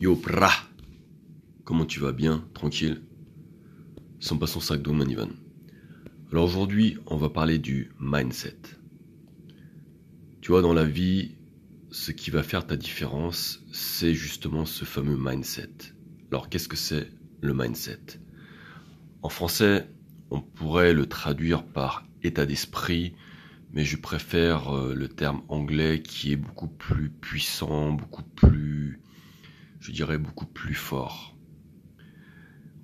Yo, pra Comment tu vas bien Tranquille? Sans pas son sac d'eau, Manivan. Alors aujourd'hui, on va parler du mindset. Tu vois, dans la vie, ce qui va faire ta différence, c'est justement ce fameux mindset. Alors qu'est-ce que c'est le mindset? En français, on pourrait le traduire par état d'esprit, mais je préfère euh, le terme anglais qui est beaucoup plus puissant, beaucoup plus je dirais, beaucoup plus fort.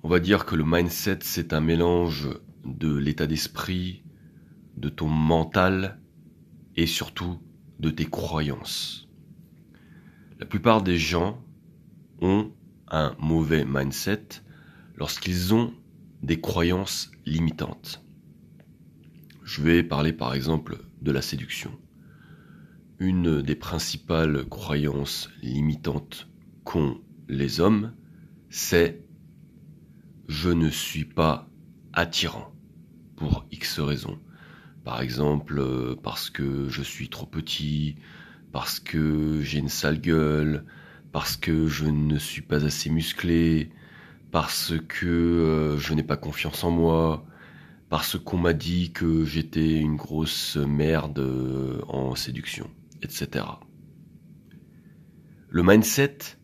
On va dire que le mindset, c'est un mélange de l'état d'esprit, de ton mental et surtout de tes croyances. La plupart des gens ont un mauvais mindset lorsqu'ils ont des croyances limitantes. Je vais parler par exemple de la séduction. Une des principales croyances limitantes les hommes, c'est je ne suis pas attirant pour X raisons. Par exemple, parce que je suis trop petit, parce que j'ai une sale gueule, parce que je ne suis pas assez musclé, parce que euh, je n'ai pas confiance en moi, parce qu'on m'a dit que j'étais une grosse merde euh, en séduction, etc. Le mindset,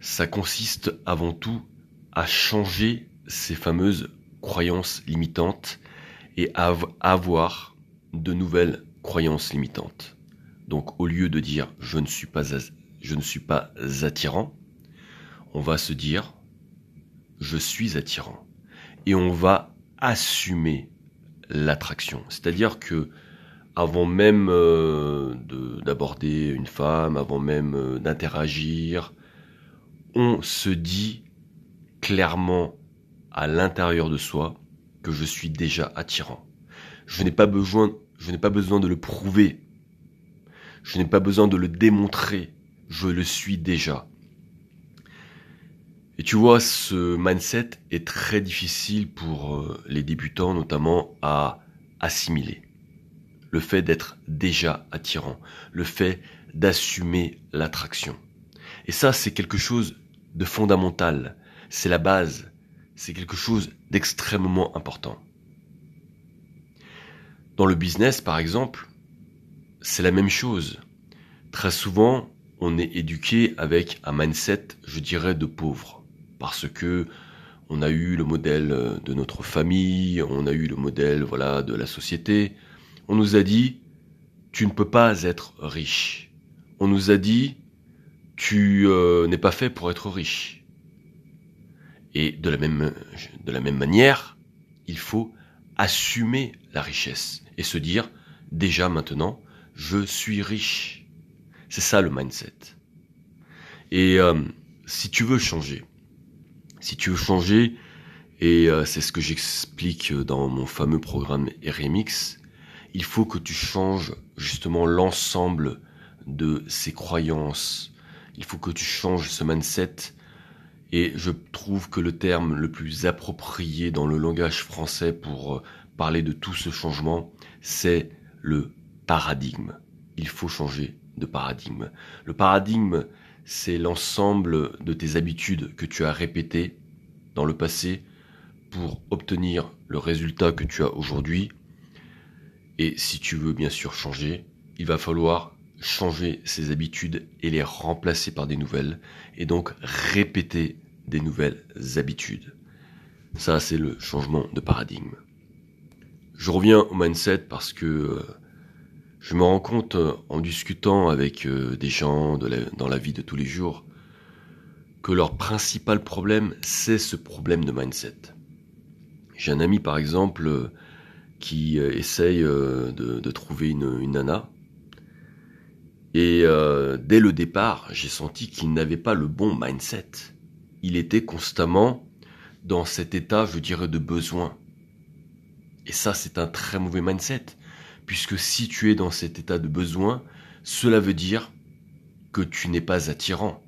ça consiste avant tout à changer ces fameuses croyances limitantes et à avoir de nouvelles croyances limitantes. Donc au lieu de dire je ne suis pas je ne suis pas attirant, on va se dire je suis attirant et on va assumer l'attraction. C'est-à-dire que avant même euh, d'aborder une femme, avant même euh, d'interagir, on se dit clairement à l'intérieur de soi que je suis déjà attirant. Je n'ai pas besoin, je n'ai pas besoin de le prouver. Je n'ai pas besoin de le démontrer. Je le suis déjà. Et tu vois, ce mindset est très difficile pour euh, les débutants, notamment à assimiler. Le fait d'être déjà attirant, le fait d'assumer l'attraction. Et ça, c'est quelque chose de fondamental. C'est la base. C'est quelque chose d'extrêmement important. Dans le business, par exemple, c'est la même chose. Très souvent, on est éduqué avec un mindset, je dirais, de pauvre. Parce que on a eu le modèle de notre famille, on a eu le modèle, voilà, de la société. On nous a dit, tu ne peux pas être riche. On nous a dit, tu euh, n'es pas fait pour être riche. Et de la même, de la même manière, il faut assumer la richesse et se dire, déjà maintenant, je suis riche. C'est ça le mindset. Et euh, si tu veux changer, si tu veux changer, et euh, c'est ce que j'explique dans mon fameux programme RMX, il faut que tu changes justement l'ensemble de ces croyances, il faut que tu changes ce mindset. Et je trouve que le terme le plus approprié dans le langage français pour euh, parler de tout ce changement, c'est le paradigme. Il faut changer de paradigme. Le paradigme, c'est l'ensemble de tes habitudes que tu as répétées dans le passé pour obtenir le résultat que tu as aujourd'hui. Et si tu veux bien sûr changer, il va falloir changer ses habitudes et les remplacer par des nouvelles, et donc répéter des nouvelles habitudes. Ça, c'est le changement de paradigme. Je reviens au mindset parce que euh, je me rends compte euh, en discutant avec euh, des gens dans la vie de tous les jours que leur principal problème, c'est ce problème de mindset. J'ai un ami, par exemple, qui essaye de, trouver une, une nana et euh, dès le départ, j'ai senti qu'il n'avait pas le bon mindset. Il était constamment dans cet état, je dirais, de besoin. Et ça, c'est un très mauvais mindset. Puisque si tu es dans cet état de besoin, cela veut dire que tu n'es pas attirant.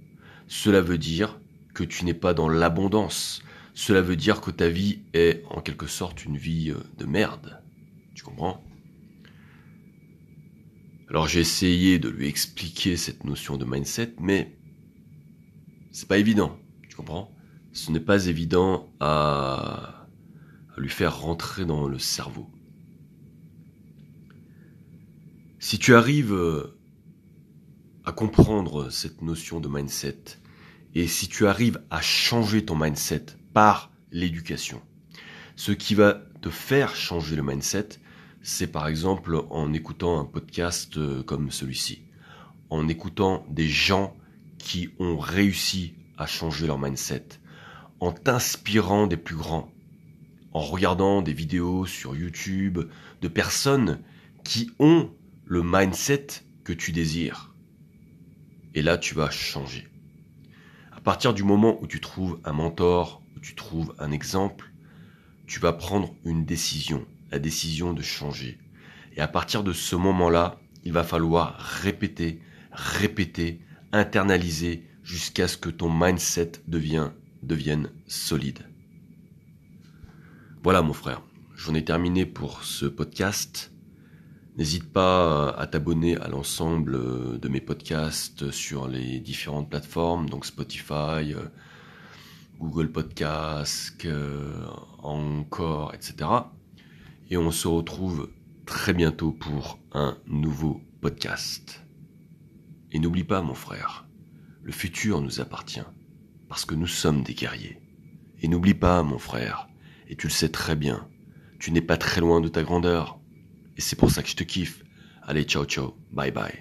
Cela veut dire que tu n'es pas dans l'abondance. Cela veut dire que ta vie est en quelque sorte une vie euh, de merde. Tu comprends? Alors j'ai essayé de lui expliquer cette notion de mindset, mais C'est pas évident, tu comprends? Ce n'est pas évident à, à lui faire rentrer dans le cerveau. Si tu arrives euh, à comprendre cette notion de mindset et si tu arrives à changer ton mindset par l'éducation, ce qui va te faire changer le mindset, c'est par exemple en écoutant un podcast euh, comme celui-ci, en écoutant des gens qui ont réussi à changer leur mindset, en t'inspirant des plus grands, en regardant des vidéos sur YouTube de personnes qui ont le mindset que tu désires. Et là, tu vas changer. À partir du moment où tu trouves un mentor, où tu trouves un exemple, tu vas prendre une décision, la décision de changer. Et à partir de ce moment-là, il va falloir répéter, répéter, internaliser jusqu'à ce que ton mindset devienne, devienne solide. Voilà mon frère, j'en ai terminé pour ce podcast. N'hésite pas à t'abonner à l'ensemble de mes podcasts sur les différentes plateformes, donc Spotify, Google Podcast, encore, etc. Et on se retrouve très bientôt pour un nouveau podcast. Et n'oublie pas, mon frère, le futur nous appartient, parce que nous sommes des guerriers. Et n'oublie pas, mon frère, et tu le sais très bien, tu n'es pas très loin de ta grandeur. Et c'est pour ça que je te kiffe. Allez, ciao ciao, bye bye.